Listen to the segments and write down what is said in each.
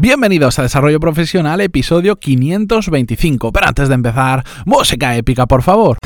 Bienvenidos a Desarrollo Profesional, episodio 525. Pero antes de empezar, música épica, por favor.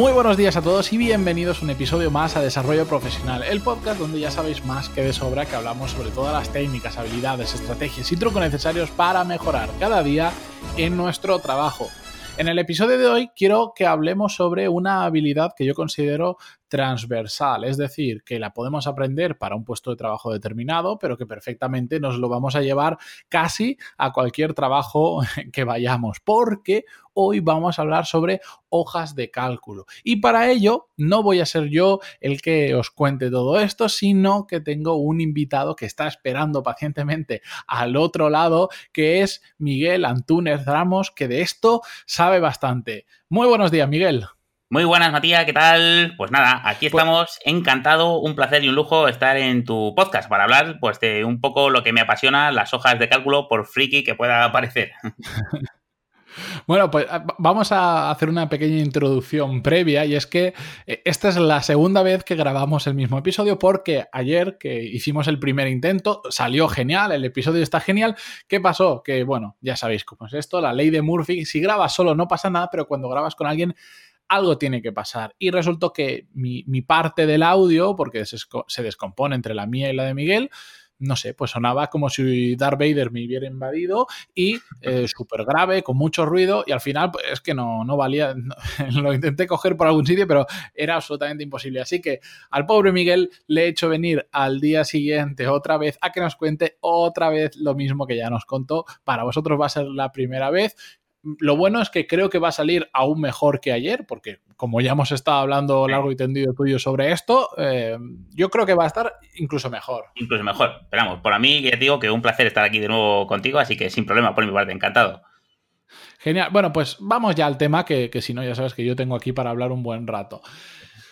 Muy buenos días a todos y bienvenidos a un episodio más a Desarrollo Profesional, el podcast donde ya sabéis más que de sobra que hablamos sobre todas las técnicas, habilidades, estrategias y trucos necesarios para mejorar cada día en nuestro trabajo. En el episodio de hoy quiero que hablemos sobre una habilidad que yo considero transversal, es decir, que la podemos aprender para un puesto de trabajo determinado, pero que perfectamente nos lo vamos a llevar casi a cualquier trabajo que vayamos, porque hoy vamos a hablar sobre hojas de cálculo. Y para ello no voy a ser yo el que os cuente todo esto, sino que tengo un invitado que está esperando pacientemente al otro lado, que es Miguel Antúnez Ramos, que de esto sabe bastante. Muy buenos días, Miguel. Muy buenas, Matías, ¿qué tal? Pues nada, aquí pues estamos, encantado, un placer y un lujo estar en tu podcast para hablar pues de un poco lo que me apasiona, las hojas de cálculo por friki que pueda parecer. Bueno, pues ah, vamos a hacer una pequeña introducción previa y es que eh, esta es la segunda vez que grabamos el mismo episodio porque ayer que hicimos el primer intento salió genial, el episodio está genial. ¿Qué pasó? Que bueno, ya sabéis cómo es esto, la ley de Murphy, si grabas solo no pasa nada, pero cuando grabas con alguien algo tiene que pasar. Y resultó que mi, parte del audio, porque se, descompone entre la mía y la de Miguel, no sé, pues sonaba como si Darth Vader me hubiera invadido y eh, súper grave, con mucho ruido y al final pues, es que no, no valía, lo intenté coger por algún sitio, pero era absolutamente imposible. Así que al pobre Miguel le he hecho venir al día siguiente otra vez a que nos cuente otra vez lo mismo que ya nos contó. Para vosotros va a ser la primera vez lo bueno es que creo que va a salir aún mejor que ayer, porque como ya hemos estado hablando largo y tendido tuyo sobre esto, eh, yo creo que va a estar incluso mejor. Incluso mejor. Esperamos. por mí ya digo que un placer estar aquí de nuevo contigo, así que sin problema por mi parte, encantado. Genial. Bueno, pues vamos ya al tema, que, si no, ya sabes que yo tengo aquí para hablar un buen rato.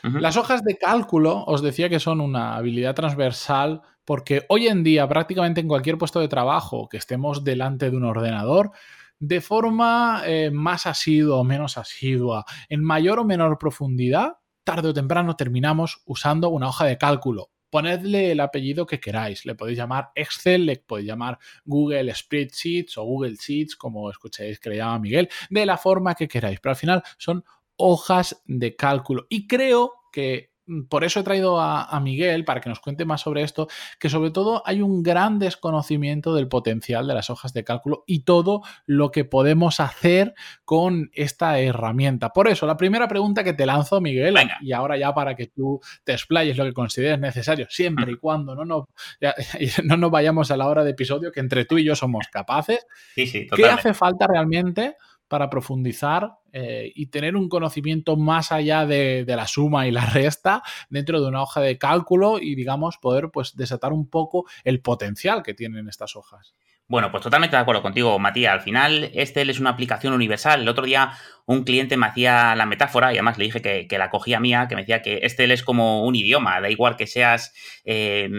Las hojas de cálculo, os decía que son una habilidad transversal porque hoy en día prácticamente en cualquier puesto de trabajo que estemos delante de un ordenador, de forma eh, más asidua o menos asidua, en mayor o menor profundidad, tarde o temprano terminamos usando una hoja de cálculo. Ponedle el apellido que queráis. Le podéis llamar Excel, le podéis llamar Google Spreadsheets o Google Sheets, como escucháis que le llama Miguel, de la forma que queráis. Pero al final son hojas de cálculo. Y creo que por eso he traído a, Miguel para que nos cuente más sobre esto, que sobre todo hay un gran desconocimiento del potencial de las hojas de cálculo y todo lo que podemos hacer con esta herramienta. Por eso, la primera pregunta que te lanzo, Miguel, y ahora ya para que tú te explayes lo que consideres necesario, siempre y cuando no nos, no nos vayamos a la hora de episodio, que entre tú y yo somos capaces, ¿qué hace falta realmente? Para profundizar eh, y tener un conocimiento más allá de, la suma y la resta dentro de una hoja de cálculo y, digamos, poder pues, desatar un poco el potencial que tienen estas hojas. Bueno, pues totalmente de acuerdo contigo, Matías. Al final, este es una aplicación universal. El otro día un cliente me hacía la metáfora, y además le dije que, la cogía mía, que me decía que este es como un idioma. Da igual que seas, eh,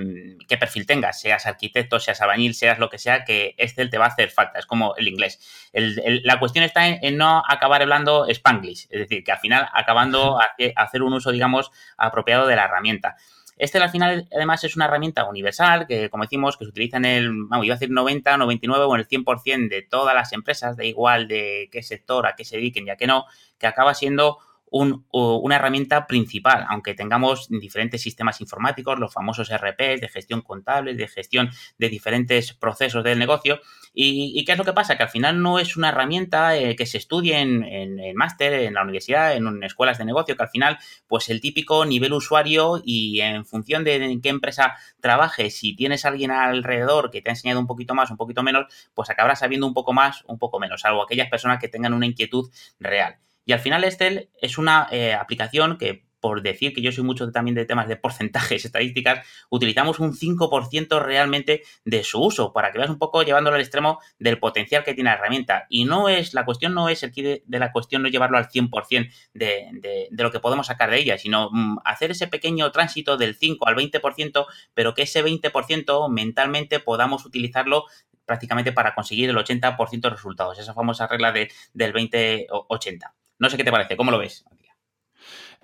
qué perfil tengas, seas arquitecto, seas albañil, seas lo que sea, que este te va a hacer falta. Es como el inglés. la cuestión está en, no acabar hablando spanglish. Es decir, que al final acabando a hacer un uso, digamos, apropiado de la herramienta. Este al final además es una herramienta universal que, como decimos, que se utiliza en el, vamos, iba a decir 90, 99 o en el 100% de todas las empresas, da igual de qué sector, a qué se dediquen, ya que no, que acaba siendo una herramienta principal, aunque tengamos diferentes sistemas informáticos, los famosos RPs de gestión contable, de gestión de diferentes procesos del negocio. ¿Y, qué es lo que pasa? Que al final no es una herramienta eh, que se estudie en, el máster, en la universidad, en, escuelas de negocio, que al final, pues el típico nivel usuario y en función de en qué empresa trabajes, si tienes alguien alrededor que te ha enseñado un poquito más, un poquito menos, pues acabarás sabiendo un poco más, un poco menos, salvo aquellas personas que tengan una inquietud real. Y al final Excel es una eh, aplicación que por decir que yo soy mucho también de temas de porcentajes, estadísticas, utilizamos un 5% realmente de su uso, para que veas un poco llevándolo al extremo del potencial que tiene la herramienta. Y no es, la cuestión no es el de, de la cuestión no llevarlo al 100% de, de, de, lo que podemos sacar de ella, sino mm, hacer ese pequeño tránsito del 5 al 20%, pero que ese 20% mentalmente podamos utilizarlo prácticamente para conseguir el 80% de resultados, esa famosa regla de, del 20-80. No sé qué te parece, ¿cómo lo ves?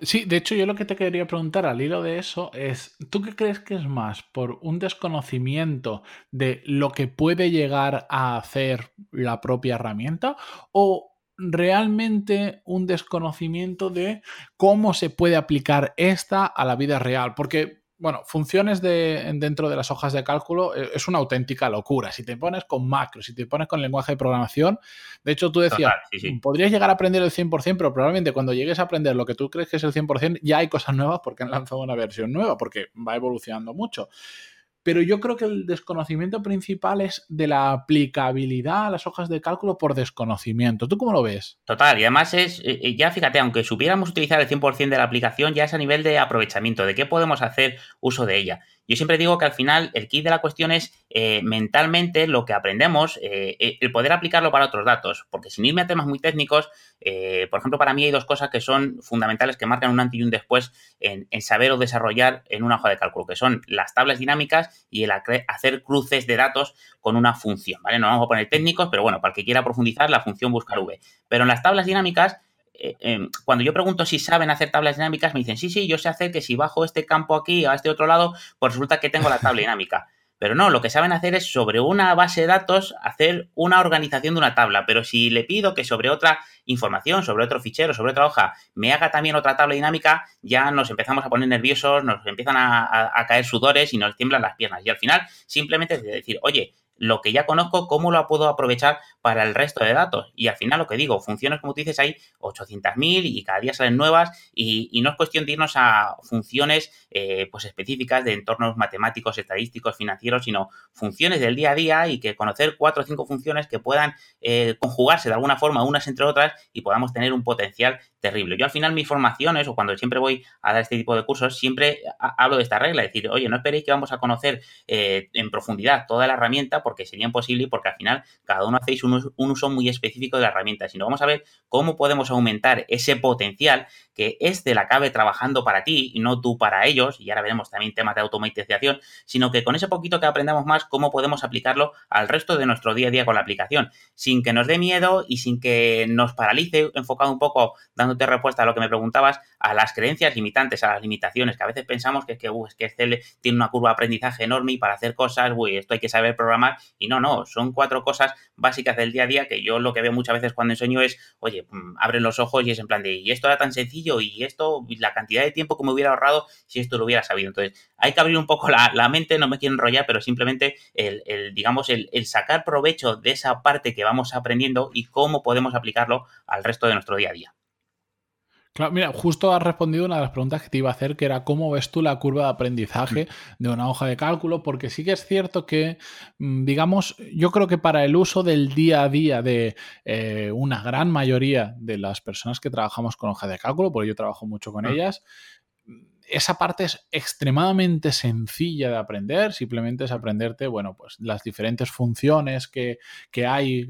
Sí, de hecho yo lo que te quería preguntar al hilo de eso es, ¿tú qué crees que es más por un desconocimiento de lo que puede llegar a hacer la propia herramienta o realmente un desconocimiento de cómo se puede aplicar esta a la vida real? Porque bueno, funciones de, dentro de las hojas de cálculo eh, es una auténtica locura. Si te pones con macros, si te pones con lenguaje de programación, de hecho tú decías, podrías llegar a aprender el 100%, pero probablemente cuando llegues a aprender lo que tú crees que es el 100%, ya hay cosas nuevas porque han lanzado una versión nueva, porque va evolucionando mucho pero yo creo que el desconocimiento principal es de la aplicabilidad a las hojas de cálculo por desconocimiento. ¿Tú cómo lo ves? Total, y además es, eh, eh, ya fíjate, aunque supiéramos utilizar el 100% de la aplicación, ya es a nivel de aprovechamiento, de qué podemos hacer uso de ella. Yo siempre digo que al final el kit de la cuestión es eh, mentalmente lo que aprendemos, eh, el poder aplicarlo para otros datos, porque sin irme a temas muy técnicos, eh, por ejemplo, para mí hay dos cosas que son fundamentales que marcan un antes y un después en, saber o desarrollar en una hoja de cálculo, que son las tablas dinámicas y el hacer cruces de datos con una función, ¿vale? No vamos a poner técnicos, pero bueno, para el que quiera profundizar, la función buscar v. Pero en las tablas dinámicas eh, em, cuando yo pregunto si saben hacer tablas dinámicas, me dicen, sí, sí, yo sé hacer que si bajo este campo aquí a este otro lado, pues resulta que tengo la tabla dinámica. Pero no, lo que saben hacer es sobre una base de datos hacer una organización de una tabla. Pero si le pido que sobre otra información, sobre otro fichero, sobre otra hoja, me haga también otra tabla dinámica, ya nos empezamos a poner nerviosos, nos empiezan a, a caer sudores y nos tiemblan las piernas. Y al final, simplemente decir, oye, lo que ya conozco, cómo lo puedo aprovechar para el resto de datos. Y al final lo que digo, funciones como tú dices, hay 800.000 y cada día salen nuevas y, no es cuestión de irnos a funciones eh, pues específicas de entornos matemáticos, estadísticos, financieros, sino funciones del día a día y que conocer cuatro o cinco funciones que puedan eh, conjugarse de alguna forma unas entre otras y podamos tener un potencial terrible. Yo al final mis formaciones o cuando siempre voy a dar este tipo de cursos, siempre hablo de esta regla, decir, oye, no esperéis que vamos a conocer eh, en profundidad toda la herramienta porque sería imposible y porque al final cada uno hacéis un, uso muy específico de la herramienta, sino vamos a ver cómo podemos aumentar ese potencial que este la acabe trabajando para ti y no tú para ellos, y ahora veremos también temas de automatización, sino que con ese poquito que aprendamos más, cómo podemos aplicarlo al resto de nuestro día a día con la aplicación, sin que nos dé miedo y sin que nos paralice, enfocado un poco, dándote respuesta a lo que me preguntabas, a las creencias limitantes, a las limitaciones, que a veces pensamos que, que, uh, es que Excel tiene una curva de aprendizaje enorme y para hacer cosas, uy, esto hay que saber programar y no, no, son cuatro cosas básicas del día a día que yo lo que veo muchas veces cuando enseño es, oye, mm, abren los ojos y es en plan de, y esto era tan sencillo y esto, la cantidad de tiempo que me hubiera ahorrado si esto lo hubiera sabido. Entonces, hay que abrir un poco la, mente, no me quiero enrollar, pero simplemente el, digamos, el, el sacar provecho de esa parte que vamos aprendiendo y cómo podemos aplicarlo al resto de nuestro día a día. Claro, mira, justo has respondido una de las preguntas que te iba a hacer, que era cómo ves tú la curva de aprendizaje mm. de una hoja de cálculo, porque sí que es cierto que, mm, digamos, yo creo que para el uso del día a día de eh, una gran mayoría de las personas que trabajamos con hoja de cálculo, porque yo trabajo mucho con mm. ellas, esa parte es extremadamente sencilla de aprender, simplemente es aprenderte, bueno, pues las diferentes funciones que, que, hay.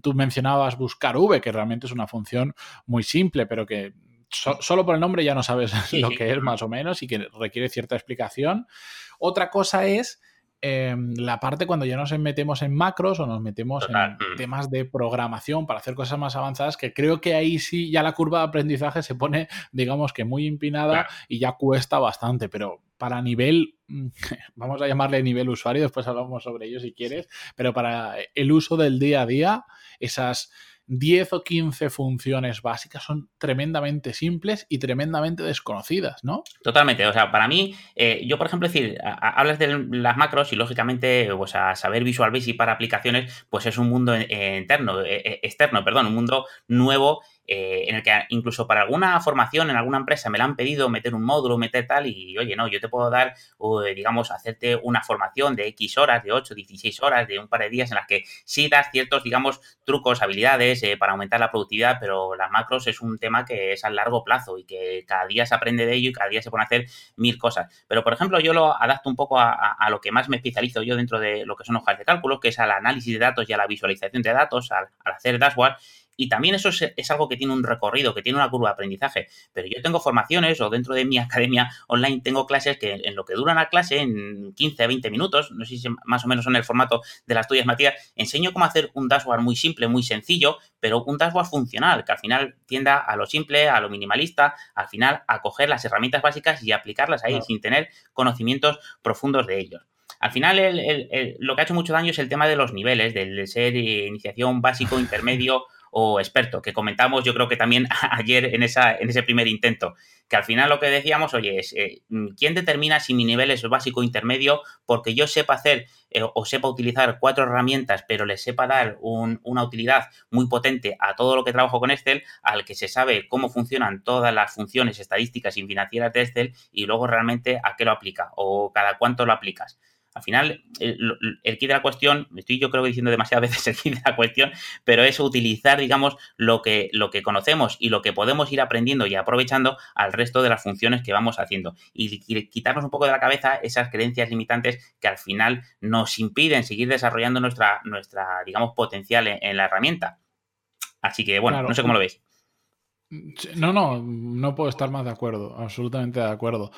Tú mencionabas buscar V, que realmente es una función muy simple, pero que solo por el nombre ya no sabes lo que es más o menos y que requiere cierta explicación. Otra cosa es em, la parte cuando ya nos metemos en macros o nos metemos en mm. temas de programación para hacer cosas más avanzadas, que creo que ahí sí ya la curva de aprendizaje se pone, digamos que muy empinada y ya cuesta bastante, pero para nivel, vamos a llamarle nivel usuario, después hablamos sobre ello si quieres, pero para el uso del día a día, esas 10 o 15 funciones básicas son tremendamente simples y tremendamente desconocidas, ¿no? Totalmente. O sea, para mí, eh, yo, por ejemplo, decir, hablas de las macros y lógicamente, pues a saber Visual Basic para aplicaciones, pues es un mundo interno, eh, eh, externo, perdón, un mundo nuevo eh, en el que incluso para alguna formación en alguna empresa me la han pedido meter un módulo, meter tal, y oye, no, yo te puedo dar, digamos, hacerte una formación de X horas, de 8, 16 horas, de un par de días en las que sí das ciertos, digamos, trucos, habilidades eh, para aumentar la productividad, pero las macros es un tema que es a largo plazo y que cada día se aprende de ello y cada día se pone a hacer mil cosas. Pero, por ejemplo, yo lo adapto un poco a, lo que más me especializo yo dentro de lo que son hojas de cálculo, que es al análisis de datos y a la visualización de datos, al hacer dashboard Y también eso es, algo que tiene un recorrido, que tiene una curva de aprendizaje. Pero yo tengo formaciones o dentro de mi academia online tengo clases que en lo que dura una clase, en 15 a 20 minutos, no sé si más o menos son el formato de las tuyas, Matías, enseño cómo hacer un dashboard muy simple, muy sencillo, pero un dashboard funcional, que al final tienda a lo simple, a lo minimalista, al final a coger las herramientas básicas y aplicarlas ahí sin tener conocimientos profundos de ellos. Al final, lo que ha hecho mucho daño es el tema de los niveles, del ser iniciación básico, intermedio o experto, que comentamos yo creo que también ayer en, esa, en ese primer intento, que al final lo que decíamos, oye, es, eh, ¿quién determina si mi nivel es básico intermedio? Porque yo sepa hacer eh, o sepa utilizar cuatro herramientas, pero le sepa dar una utilidad muy potente a todo lo que trabajo con Excel, al que se sabe cómo funcionan todas las funciones estadísticas y financieras de Excel y luego realmente a qué lo aplica o cada cuánto lo aplicas. Al final, el, el, kit de la cuestión, estoy yo creo que diciendo demasiadas veces el kit de la cuestión, pero es utilizar, digamos, lo que, lo que conocemos y lo que podemos ir aprendiendo y aprovechando al resto de las funciones que vamos haciendo. Y quitarnos un poco de la cabeza esas creencias limitantes que al final nos impiden seguir desarrollando nuestra, nuestra digamos, potencial en, la herramienta. Así que, bueno, no sé cómo lo veis. No, no, no puedo estar más de acuerdo, absolutamente de acuerdo.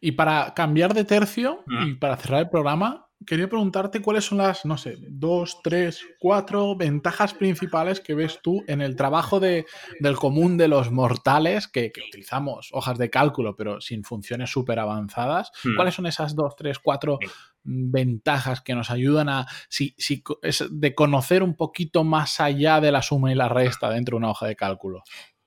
Y para cambiar de tercio y para cerrar el programa, quería preguntarte cuáles son las, no sé, dos, tres, cuatro ventajas principales que ves tú en el trabajo de, del común de los mortales, que, utilizamos hojas de cálculo, pero sin funciones súper avanzadas. Mm. ¿Cuáles son esas dos, tres, cuatro ventajas que nos ayudan a, si, si, de conocer un poquito más allá de la suma y la resta dentro de una hoja de cálculo?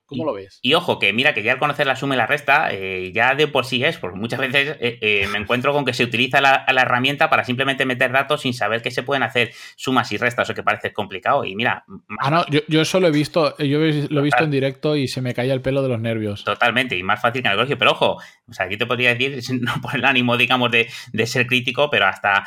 ¿Cómo lo ves? Y ojo, que mira que ya al conocer la suma y la resta, eh, ya de por sí es, porque muchas veces eh, eh, me encuentro con que se utiliza la, herramienta para simplemente meter datos sin saber que se pueden hacer sumas y restas o que parece complicado. Y mira. Ah, no, yo, eso lo he visto, yo lo he visto en directo y se me caía el pelo de los nervios. Totalmente, y más fácil que en el colegio. Pero ojo, o sea, aquí te podría decir, no por el ánimo, digamos, de, ser crítico, pero hasta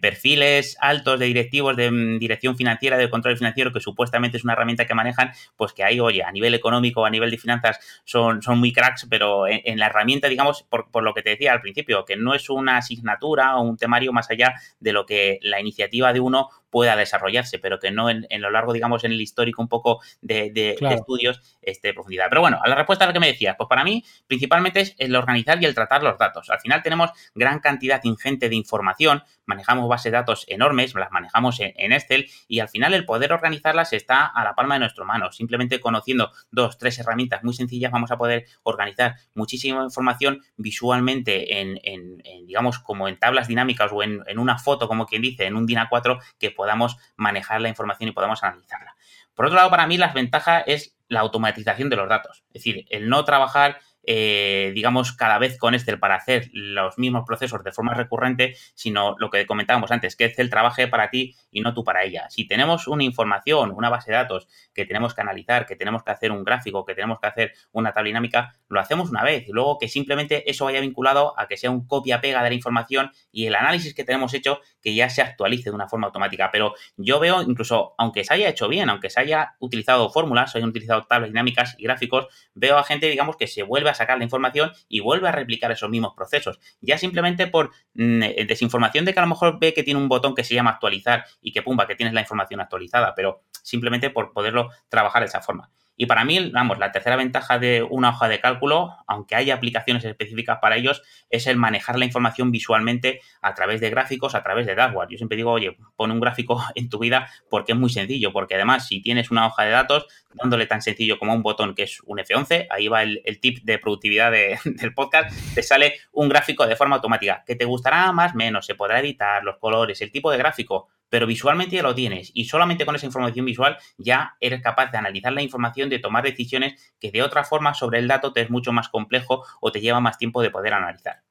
perfiles altos de directivos de mm, dirección financiera, de control financiero, que supuestamente es una herramienta que manejan, pues que hay, oye, a nivel económico a nivel de finanzas son, son muy cracks, pero en, la herramienta, digamos, por, por, lo que te decía al principio, que no es una asignatura o un temario más allá de lo que la iniciativa de uno pueda desarrollarse, pero que no en, lo largo, digamos, en el histórico un poco de, estudios esté de profundidad. Pero bueno, a la respuesta a lo que me decías, pues para mí principalmente es el organizar y el tratar los datos. Al final tenemos gran cantidad ingente de información, manejamos bases de datos enormes, las manejamos en, Excel y al final el poder organizarlas está a la palma de nuestra mano. Simplemente conociendo dos, tres herramientas muy sencillas vamos a poder organizar muchísima información visualmente en, digamos, como en tablas dinámicas o en, una foto, como quien dice, en un DIN A4 que podamos manejar la información y podamos analizarla. Por otro lado, para mí las ventajas es la automatización de los datos. Es decir, el no trabajar eh, digamos, cada vez con Excel para hacer los mismos procesos de forma recurrente, sino lo que comentábamos antes, que Excel trabaje para ti y no tú para ella. Si tenemos una información, una base de datos que tenemos que analizar, que tenemos que hacer un gráfico, que tenemos que hacer una tabla dinámica, lo hacemos una vez y luego que simplemente eso vaya vinculado a que sea un copia-pega de la información y el análisis que tenemos hecho que ya se actualice de una forma automática. Pero yo veo, incluso, aunque se haya hecho bien, aunque se haya utilizado fórmulas, se hayan utilizado tablas dinámicas y gráficos, veo a gente, digamos, que se vuelve a sacar la información y vuelve a replicar esos mismos procesos. Ya simplemente por mm, eh, desinformación de que a lo mejor ve que tiene un botón que se llama actualizar y que pumba, que tienes la información actualizada, pero simplemente por poderlo trabajar de esa forma. Y para mí, vamos, la tercera ventaja de una hoja de cálculo, aunque haya aplicaciones específicas para ellos, es el manejar la información visualmente a través de gráficos, a través de dashboard. Yo siempre digo, oye, pon un gráfico en tu vida porque es muy sencillo, porque además si tienes una hoja de datos, dándole tan sencillo como un botón que es un F11, ahí va el, tip de productividad del podcast, te sale un gráfico de forma automática, que te gustará más, menos, se podrá editar los colores, el tipo de gráfico, pero visualmente ya lo tienes y solamente con esa información visual ya eres capaz de analizar la información, de tomar decisiones que de otra forma sobre el dato te es mucho más complejo o te lleva más tiempo de poder analizar.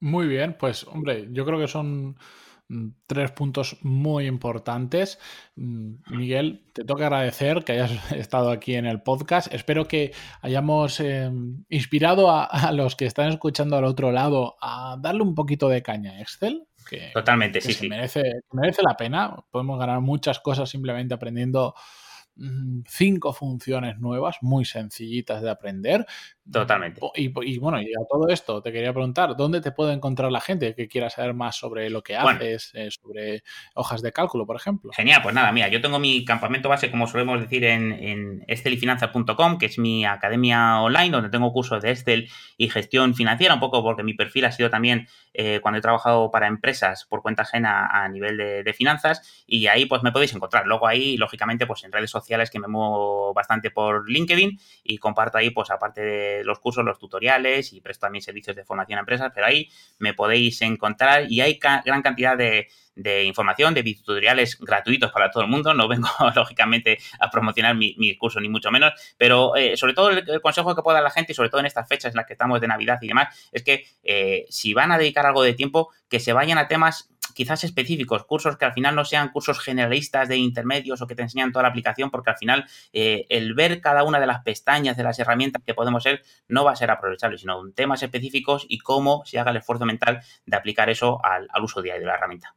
Muy bien, pues hombre, yo creo que son mm, tres puntos muy importantes. Mm, Miguel, te toca agradecer que hayas estado aquí en el podcast. Espero que hayamos em, inspirado a, los que están escuchando al otro lado a darle un poquito de caña a Excel Totalmente, sí, sí. Merece, merece la pena. Podemos ganar muchas cosas simplemente aprendiendo cinco funciones nuevas muy sencillitas de aprender. Totalmente. Y, bueno, y a todo esto te quería preguntar, ¿dónde te puede encontrar la gente que quiera saber más sobre lo que haces, eh, sobre hojas de cálculo, por ejemplo? Genial, pues nada, mira, yo tengo mi campamento base, como solemos decir, en, en estelifinanza.com, que es mi academia online, donde tengo cursos de Estel y gestión financiera, un poco porque mi perfil ha sido también eh, cuando he trabajado para empresas por cuenta ajena a nivel de, finanzas, y ahí pues me podéis encontrar. Luego ahí, lógicamente, pues en redes sociales que me muevo bastante por LinkedIn y comparto ahí, pues aparte de los cursos, los tutoriales y presto también servicios de formación a empresas, pero ahí me podéis encontrar y hay gran cantidad de, información, de tutoriales gratuitos para todo el mundo. No vengo, lógicamente, a promocionar mi, curso, ni mucho menos, pero eh, sobre todo el, consejo que puedo dar a la gente, y sobre todo en estas fechas en las que estamos de Navidad y demás, es que eh, si van a dedicar algo de tiempo, que se vayan a temas quizás específicos, cursos que al final no sean cursos generalistas de intermedios o que te enseñan toda la aplicación, porque al final eh, el ver cada una de las pestañas de las herramientas que podemos ser no va a ser aprovechable, sino temas específicos y cómo se haga el esfuerzo mental de aplicar eso al uso diario de la herramienta.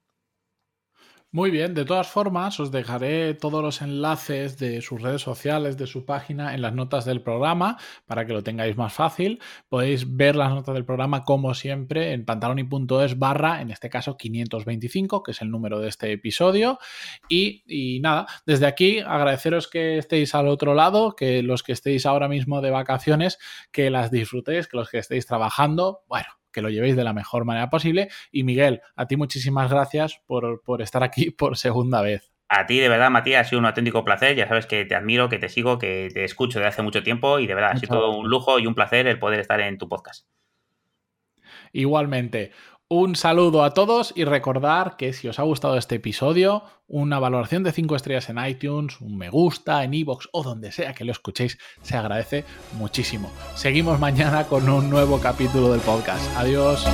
Muy bien, de todas formas os dejaré todos los enlaces de sus redes sociales, de su página en las notas del programa para que lo tengáis más fácil. Podéis ver las notas del programa como siempre en pantaloni.es barra, en este caso 525, que es el número de este episodio. Y, y nada, desde aquí agradeceros que estéis al otro lado, que los que estéis ahora mismo de vacaciones, que las disfrutéis, que los que estéis trabajando, bueno que lo llevéis de la mejor manera posible. Y Miguel, a ti muchísimas gracias por, estar aquí por segunda vez. A ti, de verdad, Matías, ha sido un auténtico placer. Ya sabes que te admiro, que te sigo, que te escucho desde hace mucho tiempo y de verdad ha sido todo un lujo y un placer el poder estar en tu podcast. Igualmente. Un saludo a todos y recordar que si os ha gustado este episodio, una valoración de 5 estrellas en iTunes, un me gusta en iVoox o donde sea que lo escuchéis, se agradece muchísimo. Seguimos mañana con un nuevo capítulo del podcast. Adiós.